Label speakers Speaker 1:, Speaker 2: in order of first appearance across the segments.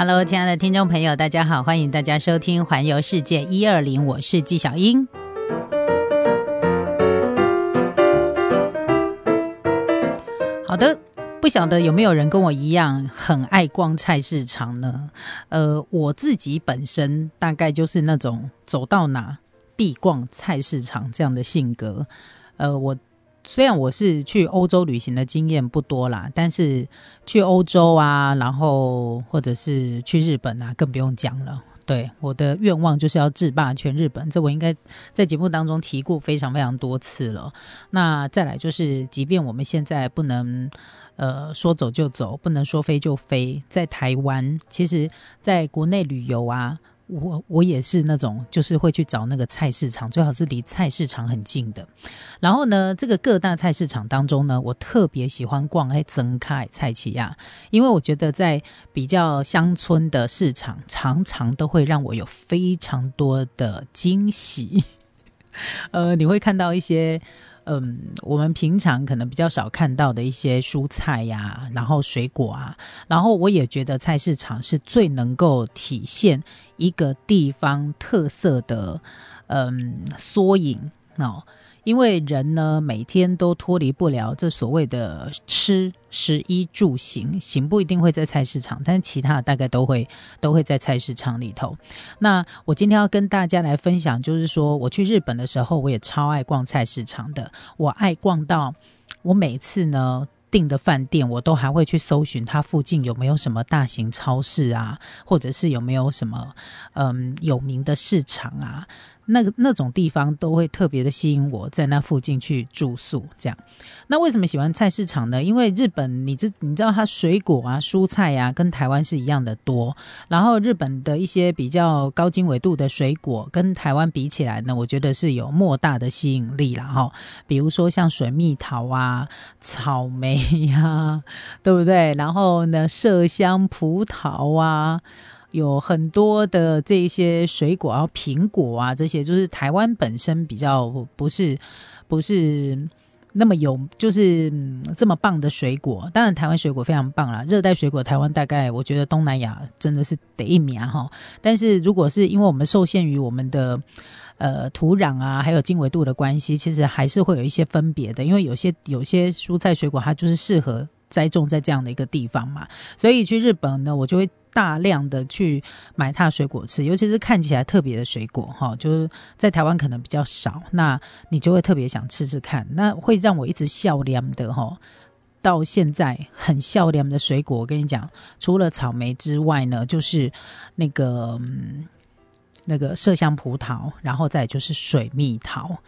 Speaker 1: Hello，亲爱的听众朋友，大家好，欢迎大家收听《环游世界一二零》，我是纪晓英。好的，不晓得有没有人跟我一样很爱逛菜市场呢？呃，我自己本身大概就是那种走到哪必逛菜市场这样的性格。呃，我。虽然我是去欧洲旅行的经验不多啦，但是去欧洲啊，然后或者是去日本啊，更不用讲了。对，我的愿望就是要制霸全日本，这我应该在节目当中提过非常非常多次了。那再来就是，即便我们现在不能呃说走就走，不能说飞就飞，在台湾，其实在国内旅游啊。我我也是那种，就是会去找那个菜市场，最好是离菜市场很近的。然后呢，这个各大菜市场当中呢，我特别喜欢逛哎增开菜奇亚，因为我觉得在比较乡村的市场，常常都会让我有非常多的惊喜。呃，你会看到一些。嗯，我们平常可能比较少看到的一些蔬菜呀，然后水果啊，然后我也觉得菜市场是最能够体现一个地方特色的嗯缩影哦。因为人呢，每天都脱离不了这所谓的吃、食、衣、住、行，行不一定会在菜市场，但其他的大概都会都会在菜市场里头。那我今天要跟大家来分享，就是说我去日本的时候，我也超爱逛菜市场的。我爱逛到我每次呢订的饭店，我都还会去搜寻它附近有没有什么大型超市啊，或者是有没有什么嗯有名的市场啊。那个那种地方都会特别的吸引我，在那附近去住宿。这样，那为什么喜欢菜市场呢？因为日本，你知你知道它水果啊、蔬菜啊，跟台湾是一样的多。然后日本的一些比较高经纬度的水果，跟台湾比起来呢，我觉得是有莫大的吸引力了哈。比如说像水蜜桃啊、草莓呀，对不对？然后呢，麝香葡萄啊。有很多的这一些水果，然后苹果啊，这些就是台湾本身比较不是不是那么有，就是这么棒的水果。当然，台湾水果非常棒啦，热带水果台湾大概我觉得东南亚真的是得一名哈。但是如果是因为我们受限于我们的呃土壤啊，还有经纬度的关系，其实还是会有一些分别的。因为有些有些蔬菜水果它就是适合栽种在这样的一个地方嘛，所以去日本呢，我就会。大量的去买它的水果吃，尤其是看起来特别的水果，哈，就是在台湾可能比较少，那你就会特别想吃吃看，那会让我一直笑脸的，哈。到现在很笑脸的水果，我跟你讲，除了草莓之外呢，就是那个那个麝香葡萄，然后再就是水蜜桃。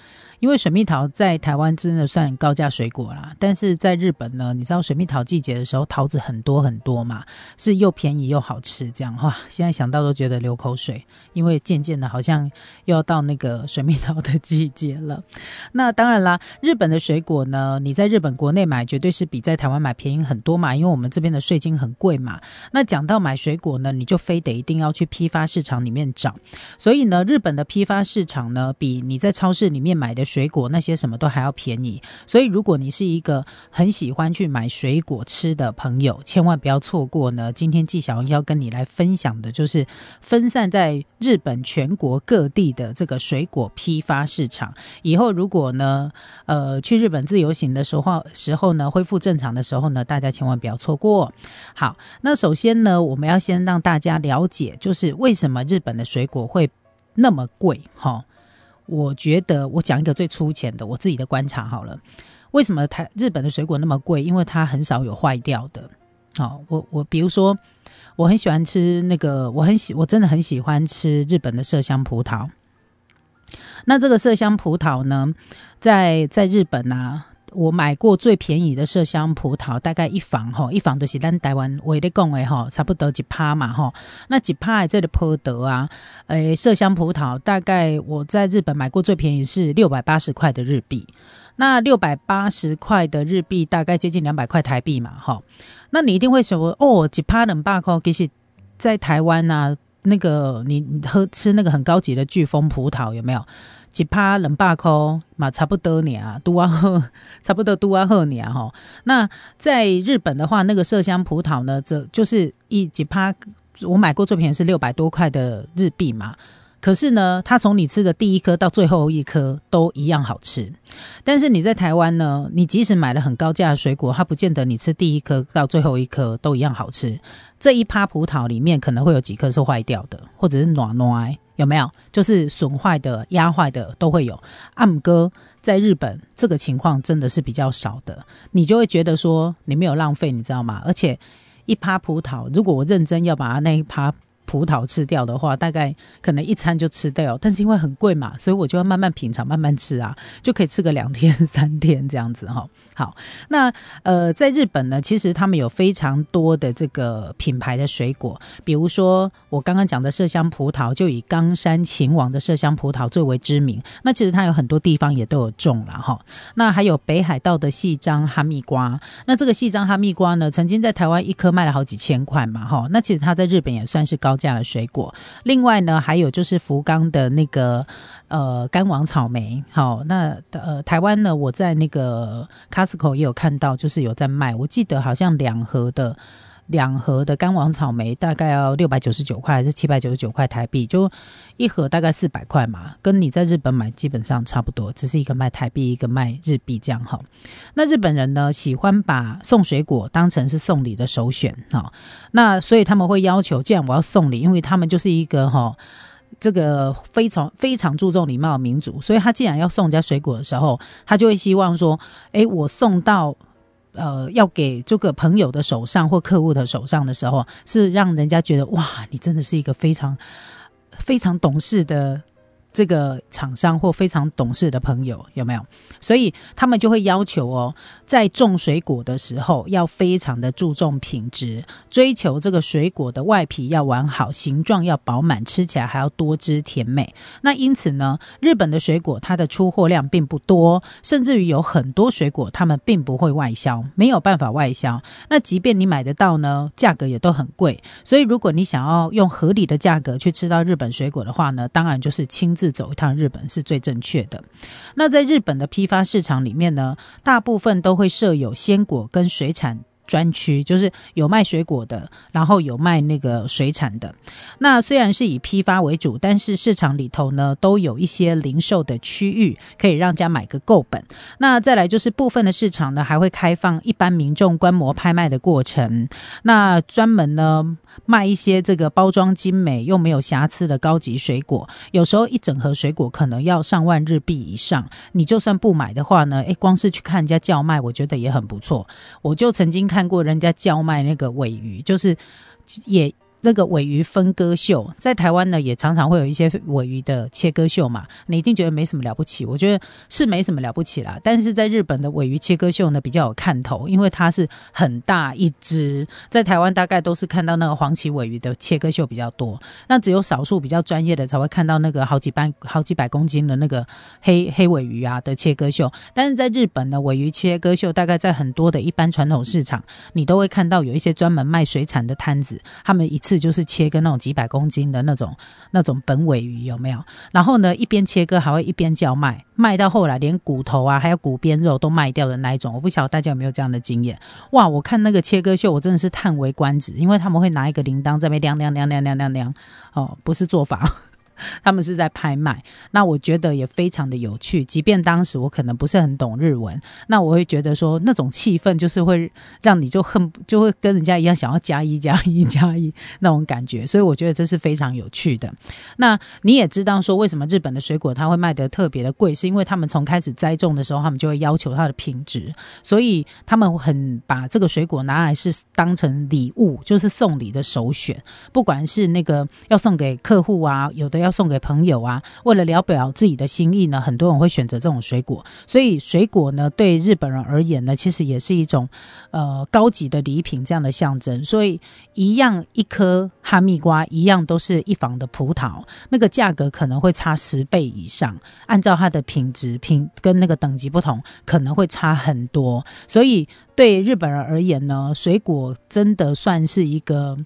Speaker 1: 因为水蜜桃在台湾真的算高价水果啦，但是在日本呢，你知道水蜜桃季节的时候，桃子很多很多嘛，是又便宜又好吃，这样哇，现在想到都觉得流口水。因为渐渐的，好像又要到那个水蜜桃的季节了。那当然啦，日本的水果呢，你在日本国内买绝对是比在台湾买便宜很多嘛，因为我们这边的税金很贵嘛。那讲到买水果呢，你就非得一定要去批发市场里面找。所以呢，日本的批发市场呢，比你在超市里面买的水果那些什么都还要便宜。所以如果你是一个很喜欢去买水果吃的朋友，千万不要错过呢。今天纪晓要跟你来分享的就是分散在。日本全国各地的这个水果批发市场，以后如果呢，呃，去日本自由行的时候时候呢，恢复正常的时候呢，大家千万不要错过。好，那首先呢，我们要先让大家了解，就是为什么日本的水果会那么贵？哈，我觉得我讲一个最粗浅的我自己的观察好了。为什么台日本的水果那么贵？因为它很少有坏掉的。好，我我比如说。我很喜欢吃那个，我很喜，我真的很喜欢吃日本的麝香葡萄。那这个麝香葡萄呢，在在日本呢，我买过最便宜的麝香葡萄，大概一房哈，一房都是咱台湾为的讲的哈，差不多几趴嘛哈。那几趴这里颇得啊，诶，麝香葡萄大概我在日本买过最便宜是六百八十块的日币。那六百八十块的日币大概接近两百块台币嘛，哈，那你一定会说哦，几趴冷霸扣，其实，在台湾呐，那个你喝吃那个很高级的巨峰葡萄有没有？几趴冷霸扣嘛，差不多年啊，都啊喝，差不多都啊喝年哈。那在日本的话，那个麝香葡萄呢，这就是一几趴。我买过最便宜是六百多块的日币嘛。可是呢，它从你吃的第一颗到最后一颗都一样好吃。但是你在台湾呢，你即使买了很高价的水果，它不见得你吃第一颗到最后一颗都一样好吃。这一趴葡萄里面可能会有几颗是坏掉的，或者是暖暖，有没有？就是损坏的、压坏的都会有。暗哥在日本这个情况真的是比较少的，你就会觉得说你没有浪费，你知道吗？而且一趴葡萄，如果我认真要把它那一趴。葡萄吃掉的话，大概可能一餐就吃掉，但是因为很贵嘛，所以我就要慢慢品尝，慢慢吃啊，就可以吃个两天三天这样子哈。好，那呃，在日本呢，其实他们有非常多的这个品牌的水果，比如说我刚刚讲的麝香葡萄，就以冈山秦王的麝香葡萄最为知名。那其实它有很多地方也都有种了哈。那还有北海道的细张哈密瓜，那这个细张哈密瓜呢，曾经在台湾一颗卖了好几千块嘛哈。那其实它在日本也算是高高价的水果。另外呢，还有就是福冈的那个。呃，干王草莓，好，那呃，台湾呢，我在那个 Costco 也有看到，就是有在卖。我记得好像两盒的两盒的干王草莓大概要六百九十九块，还是七百九十九块台币，就一盒大概四百块嘛，跟你在日本买基本上差不多，只是一个卖台币，一个卖日币这样哈。那日本人呢，喜欢把送水果当成是送礼的首选哈，那所以他们会要求，既然我要送礼，因为他们就是一个哈。这个非常非常注重礼貌的民族，所以他既然要送人家水果的时候，他就会希望说：，诶，我送到呃要给这个朋友的手上或客户的手上的时候，是让人家觉得哇，你真的是一个非常非常懂事的。这个厂商或非常懂事的朋友有没有？所以他们就会要求哦，在种水果的时候要非常的注重品质，追求这个水果的外皮要完好，形状要饱满，吃起来还要多汁甜美。那因此呢，日本的水果它的出货量并不多，甚至于有很多水果他们并不会外销，没有办法外销。那即便你买得到呢，价格也都很贵。所以如果你想要用合理的价格去吃到日本水果的话呢，当然就是亲。自走一趟日本是最正确的。那在日本的批发市场里面呢，大部分都会设有鲜果跟水产。专区就是有卖水果的，然后有卖那个水产的。那虽然是以批发为主，但是市场里头呢都有一些零售的区域，可以让家买个够本。那再来就是部分的市场呢，还会开放一般民众观摩拍卖的过程。那专门呢卖一些这个包装精美又没有瑕疵的高级水果，有时候一整盒水果可能要上万日币以上。你就算不买的话呢，诶，光是去看人家叫卖，我觉得也很不错。我就曾经看。过人家叫卖那个尾鱼，就是也。那个尾鱼分割秀，在台湾呢也常常会有一些尾鱼的切割秀嘛，你一定觉得没什么了不起，我觉得是没什么了不起啦。但是在日本的尾鱼切割秀呢比较有看头，因为它是很大一只，在台湾大概都是看到那个黄鳍尾鱼的切割秀比较多，那只有少数比较专业的才会看到那个好几百好几百公斤的那个黑黑尾鱼啊的切割秀。但是在日本呢，尾鱼切割秀大概在很多的一般传统市场，你都会看到有一些专门卖水产的摊子，他们一次。就是切割那种几百公斤的那种那种本尾鱼有没有？然后呢，一边切割还会一边叫卖，卖到后来连骨头啊，还有骨边肉都卖掉的那一种。我不晓得大家有没有这样的经验？哇！我看那个切割秀，我真的是叹为观止，因为他们会拿一个铃铛在那边亮亮亮亮亮亮亮，哦，不是做法。他们是在拍卖，那我觉得也非常的有趣。即便当时我可能不是很懂日文，那我会觉得说那种气氛就是会让你就恨就会跟人家一样想要加一加一加一那种感觉。所以我觉得这是非常有趣的。那你也知道说为什么日本的水果它会卖得特别的贵，是因为他们从开始栽种的时候，他们就会要求它的品质，所以他们很把这个水果拿来是当成礼物，就是送礼的首选。不管是那个要送给客户啊，有的要。送给朋友啊，为了聊表自己的心意呢，很多人会选择这种水果。所以水果呢，对日本人而言呢，其实也是一种呃高级的礼品这样的象征。所以一样一颗哈密瓜，一样都是一房的葡萄，那个价格可能会差十倍以上。按照它的品质品跟那个等级不同，可能会差很多。所以对日本人而言呢，水果真的算是一个。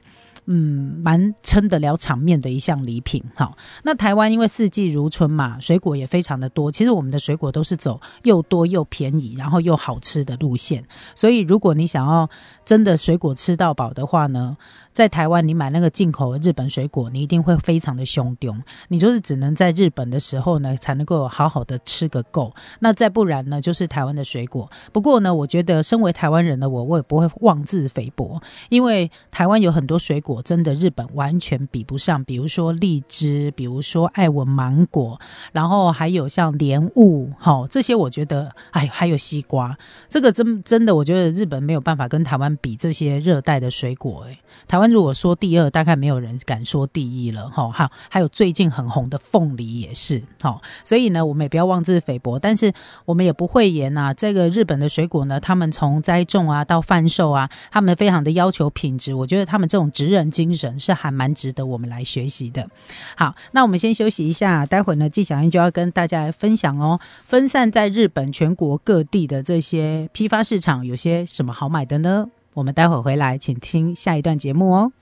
Speaker 1: 嗯，蛮撑得了场面的一项礼品。好，那台湾因为四季如春嘛，水果也非常的多。其实我们的水果都是走又多又便宜，然后又好吃的路线。所以如果你想要真的水果吃到饱的话呢？在台湾，你买那个进口的日本水果，你一定会非常的凶凶。你就是只能在日本的时候呢，才能够好好的吃个够。那再不然呢，就是台湾的水果。不过呢，我觉得身为台湾人的我，我也不会妄自菲薄，因为台湾有很多水果真的日本完全比不上。比如说荔枝，比如说爱文芒果，然后还有像莲雾，哈，这些我觉得，哎，还有西瓜，这个真真的，我觉得日本没有办法跟台湾比这些热带的水果，哎。台湾如果说第二，大概没有人敢说第一了哈。好，还有最近很红的凤梨也是好，所以呢，我们也不要妄自菲薄，但是我们也不会言呐。这个日本的水果呢，他们从栽种啊到贩售啊，他们非常的要求品质。我觉得他们这种职人精神是还蛮值得我们来学习的。好，那我们先休息一下，待会呢，纪小英就要跟大家来分享哦，分散在日本全国各地的这些批发市场有些什么好买的呢？我们待会儿回来，请听下一段节目哦。